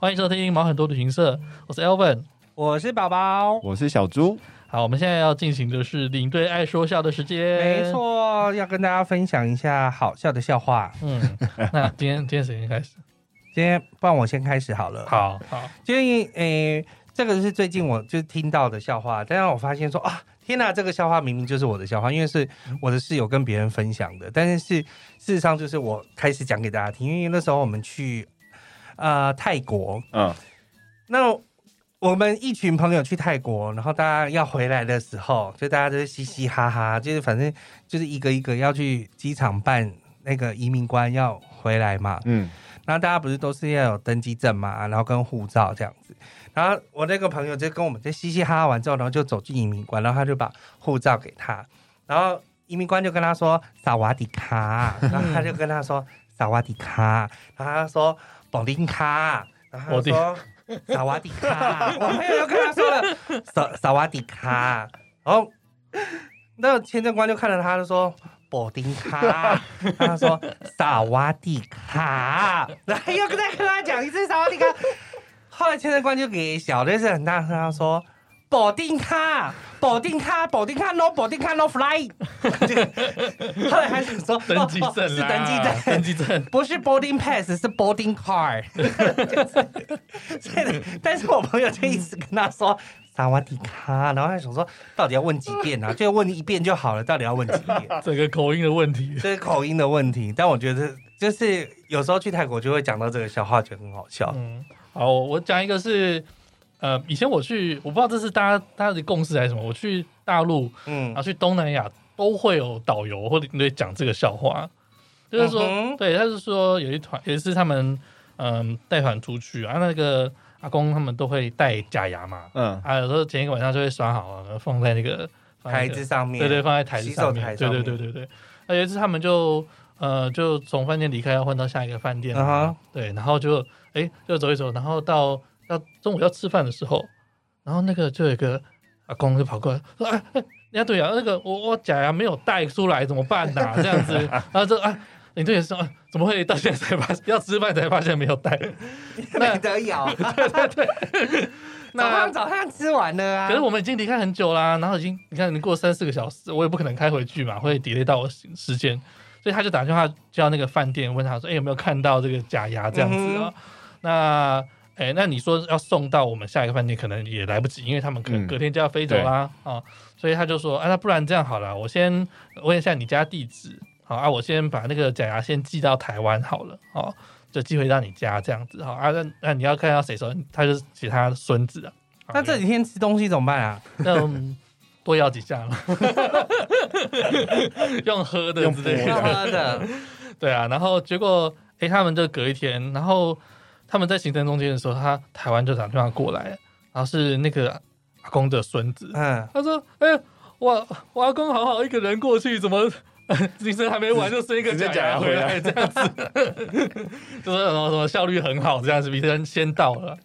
欢迎收听毛很多旅行社，我是 Elvin，我是宝宝，我是小猪。好，我们现在要进行的是领队爱说笑的时间，没错，要跟大家分享一下好笑的笑话。嗯，那今天今天谁先开始？今天不然我先开始好了。好好，今天诶，这个是最近我就听到的笑话，但是我发现说啊，天哪，这个笑话明明就是我的笑话，因为是我的室友跟别人分享的，但是是事实上就是我开始讲给大家听，因为那时候我们去。呃，泰国，嗯，那我们一群朋友去泰国，然后大家要回来的时候，就大家都是嘻嘻哈哈，就是反正就是一个一个要去机场办那个移民官要回来嘛，嗯，然后大家不是都是要有登机证嘛，然后跟护照这样子，然后我那个朋友就跟我们在嘻嘻哈哈完之后，然后就走进移民官，然后他就把护照给他，然后移民官就跟他说萨瓦迪卡，然后他就跟他说萨瓦迪卡，然后他说。保丁卡，然后他说萨瓦迪卡，我朋友又跟他说了萨萨瓦迪卡，然后那个签证官就看着他，就说保丁卡，他说萨瓦迪卡，然后又再跟他讲一次萨瓦迪卡，后来签证官就给小的是很大声，他说。保丁卡，保定卡，保定卡，no，保定卡，no fly。后来还是说登机证、是登机证，登机证不是 boarding pass，是 boarding car。但是我朋友就一直跟他说萨瓦迪卡，然后他想说到底要问几遍啊？就问一遍就好了，到底要问几遍？这个口音的问题，这是口音的问题。但我觉得就是有时候去泰国就会讲到这个笑话，觉得很好笑。嗯，好，我讲一个是。呃，以前我去，我不知道这是大家大家的共识还是什么。我去大陆，嗯，然后去东南亚都会有导游或者讲这个笑话，就是说，嗯、对，他是说有一团，有一次他们嗯带团出去啊，那个阿公他们都会带假牙嘛，嗯，啊，有时候前一个晚上就会刷好了，放在那个台子上面，对对，放在台子上面，对对对对对。那有一次他们就呃就从饭店离开，要换到下一个饭店，啊，对，然后就哎就走一走，然后到。要中午要吃饭的时候，然后那个就有一个阿公就跑过来说：“哎哎，呀对呀，那个我我假牙没有带出来，怎么办呐、啊？这样子。”然后就啊，领队也说：“怎么会到现在才发现要吃饭才发现没有带？没得咬。”对对对。那早上早上吃完了啊。可是我们已经离开很久啦，然后已经你看你过三四个小时，我也不可能开回去嘛，会 delay 到我时间，所以他就打电话叫那个饭店问他说：“哎，有没有看到这个假牙？这样子啊？”嗯、那哎、欸，那你说要送到我们下一个饭店，可能也来不及，因为他们可能隔天就要飞走啦啊、所以他就说，啊，那不然这样好了，我先问一下你家地址，好啊，我先把那个假牙先寄到台湾好了，哦，就寄回到你家这样子，好啊，那那你要看到谁说，他就是其他孙子啊，那这几天吃东西怎么办啊？那多咬几下嘛，用喝的之类的，用喝的，对啊，然后结果，哎、欸，他们就隔一天，然后。他们在行程中间的时候，他台湾就打电话过来，然后是那个阿公的孙子，嗯，他说：“哎、欸，我我阿公好好一个人过去，怎么 行程还没完就生一个假牙回来这样子？就是什么什么效率很好这样子，别人先到了。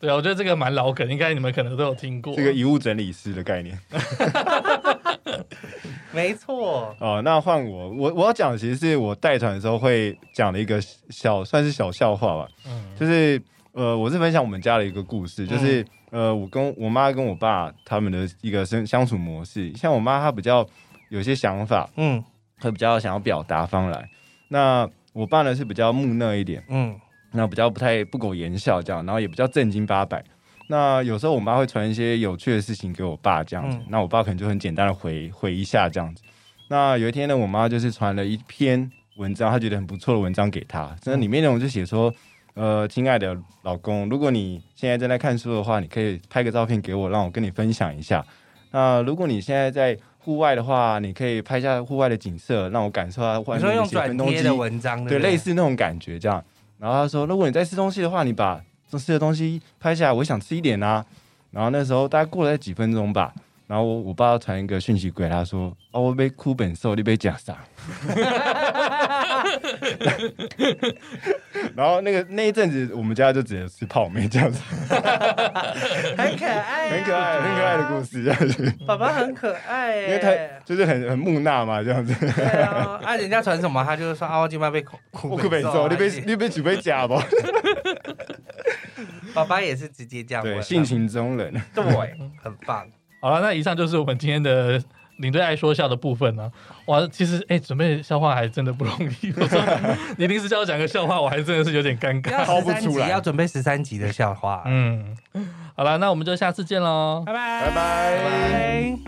对啊，我觉得这个蛮老梗，应该你们可能都有听过，这个遗物整理师的概念。没错哦，那换我，我我要讲的其实是我带团的时候会讲的一个小，算是小笑话吧。嗯，就是呃，我是分享我们家的一个故事，就是、嗯、呃，我跟我妈跟我爸他们的一个相相处模式。像我妈她比较有些想法，嗯，她比较想要表达方来。那我爸呢是比较木讷一点，嗯，那比较不太不苟言笑这样，然后也比较正经八百。那有时候我妈会传一些有趣的事情给我爸，这样子，嗯、那我爸可能就很简单的回回一下这样子。那有一天呢，我妈就是传了一篇文章，她觉得很不错的文章给他，那里面内容就写说，呃，亲爱的老公，如果你现在正在看书的话，你可以拍个照片给我，让我跟你分享一下。那如果你现在在户外的话，你可以拍一下户外的景色，让我感受下外面的一些分东西的文章，对，类似那种感觉这样。然后他说，如果你在吃东西的话，你把吃的东西拍下来，我想吃一点啊。然后那时候大概过了几分钟吧，然后我我爸传一个讯息给他说：“哦，我被哭本瘦，你被假啥？” 然后那个那一阵子，我们家就只能吃泡面这样子，很可爱、啊，很可爱，很可爱的故事这样子。爸爸很可爱，因为他就是很很木讷嘛，这样子。对啊，啊，人家传什么，他就是说啊，我今晚被哭哭被揍，你被你被举杯假不？爸爸也是直接这样，对，性情中人，对，很棒。好了，那以上就是我们今天的。领队爱说笑的部分呢、啊？哇，其实哎、欸，准备笑话还真的不容易。我说你临时叫我讲个笑话，我还真的是有点尴尬，掏不出来。要准备十三集的笑话。嗯，好了，那我们就下次见喽，拜拜拜拜。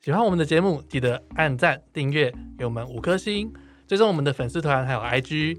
喜欢我们的节目，记得按赞、订阅，给我们五颗星，追踪我们的粉丝团还有 IG，